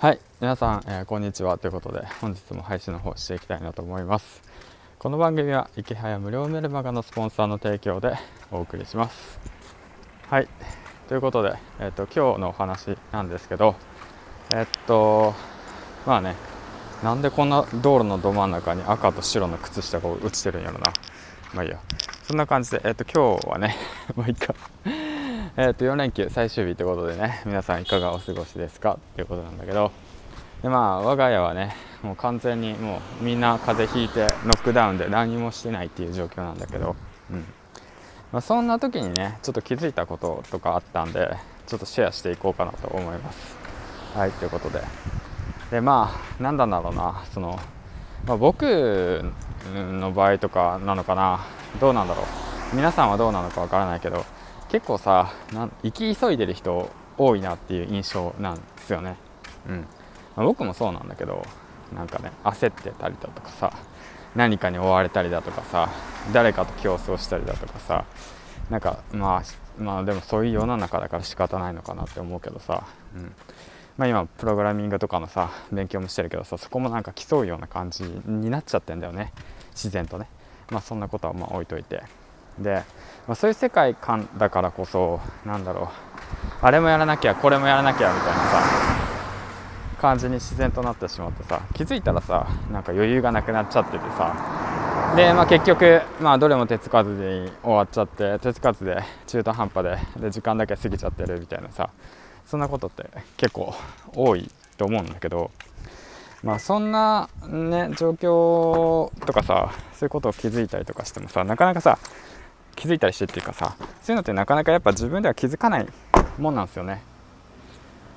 はい皆さん、えー、こんにちは。ということで本日も配信の方していきたいなと思います。この番組は池早無料メルマガのスポンサーの提供でお送りします。はいということで、えーと、今日のお話なんですけどえっとまあねなんでこんな道路のど真ん中に赤と白の靴下が落ちてるんやろな。まあいいや。そんな感じで、えっと、今日はねまあいいかえー、と4連休最終日ということでね皆さんいかがお過ごしですか？っていうことなんだけど。でまあ我が家はねもう完全にもうみんな風邪ひいてノックダウンで何もしてないっていう状況なんだけど、うん。まあ、そんな時にねちょっと気づいたこととかあったんでちょっとシェアしていこうかなと思います。はいということで。でまあ何なんだろうなその、まあ、僕の場合とかなのかな？どうなんだろう？皆さんはどうなのかわからないけど結構さなん行き急いでる人多いなっていう印象なんですよね、うん。まあ、僕もそうなんだけどなんかね焦ってたりだとかさ何かに追われたりだとかさ誰かと競争したりだとかさなんかまあまあでもそういう世の中だから仕方ないのかなって思うけどさ、うん。まあ、今プログラミングとかのさ勉強もしてるけどさそこもなんか競うような感じになっちゃってんだよね。自然とね。まあそんなことはまあ置いといてで、まあ、そういう世界観だからこそなんだろうあれもやらなきゃこれもやらなきゃみたいなさ感じに自然となってしまってさ気づいたらさなんか余裕がなくなっちゃっててさで、まあ、結局、まあ、どれも手つかずで終わっちゃって手つかずで中途半端でで時間だけ過ぎちゃってるみたいなさそんなことって結構多いと思うんだけどまあそんなね状況とかさそういうことを気づいたりとかしてもさなかなかさ気づいたりしてっていうかさそういうのってなかなかやっぱ自分では気づかないもんなんですよね。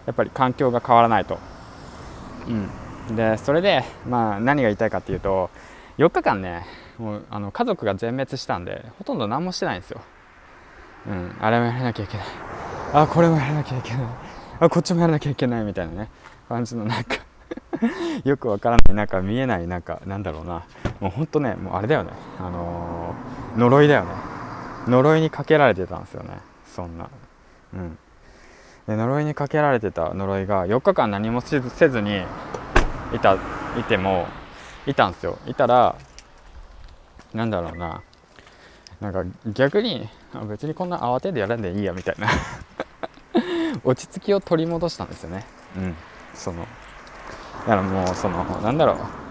やっぱり環境が変わらないと。うん。でそれでまあ何が言いたいかっていうと4日間ねもうあの家族が全滅したんでほとんど何もしてないんですよ。うん。あれもやらなきゃいけない。あこれもやらなきゃいけない。あこっちもやらなきゃいけない。みたいなね。感じのなんかよくわからない。なんか見えないなんかなんだろうな。もうほんとねもうあれだよね。あのー、呪いだよね。呪いにかけられてたんですよね。そんな。うん。で呪いにかけられてた呪いが4日間何もせずにいたいてもいたんですよ。いたらなんだろうな。なんか逆に別にこんな慌ててやらんでいいやみたいな。落ち着きを取り戻したんですよね。うん。その。だからもうそのなんだろう。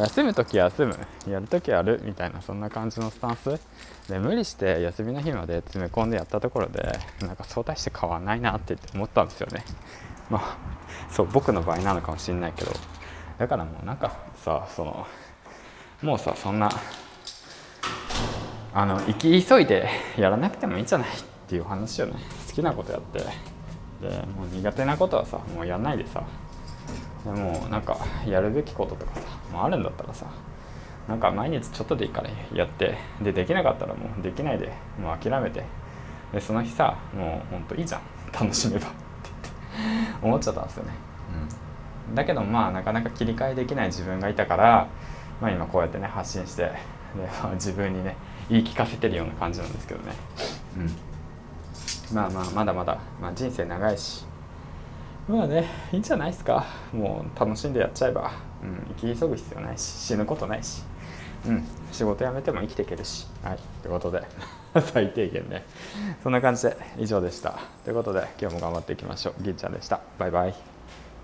休む時は休む。やる時はやるみたいなそんな感じのスタンス。で無理して休みの日まで詰め込んでやったところでなんかそう大して変わんないなって思ったんですよね。まあそう僕の場合なのかもしんないけど。だからもうなんかさそのもうさそんなあの生き急いでやらなくてもいいんじゃないっていう話をね好きなことやって。でもう苦手なことはさもうやんないでさ。でもなんかやるべきこととかさもうあるんだったらさなんか毎日ちょっとでいいからやってでできなかったらもうできないでもう諦めてでその日さもうほんといいじゃん楽しめばって言って思っちゃったんですよね、うん、だけどまあなかなか切り替えできない自分がいたから、まあ、今こうやってね発信してで、まあ、自分にね言い聞かせてるような感じなんですけどね、うん、まあまあまだまだ、まあ、人生長いしまあねいいんじゃないですか。もう楽しんでやっちゃえば、うん、生き急ぐ必要ないし死ぬことないし。うん仕事辞めても生きていけるし。はいということで。最低限ね。そんな感じで以上でした。ということで今日も頑張っていきましょう。銀ちゃんでした。バイバイ。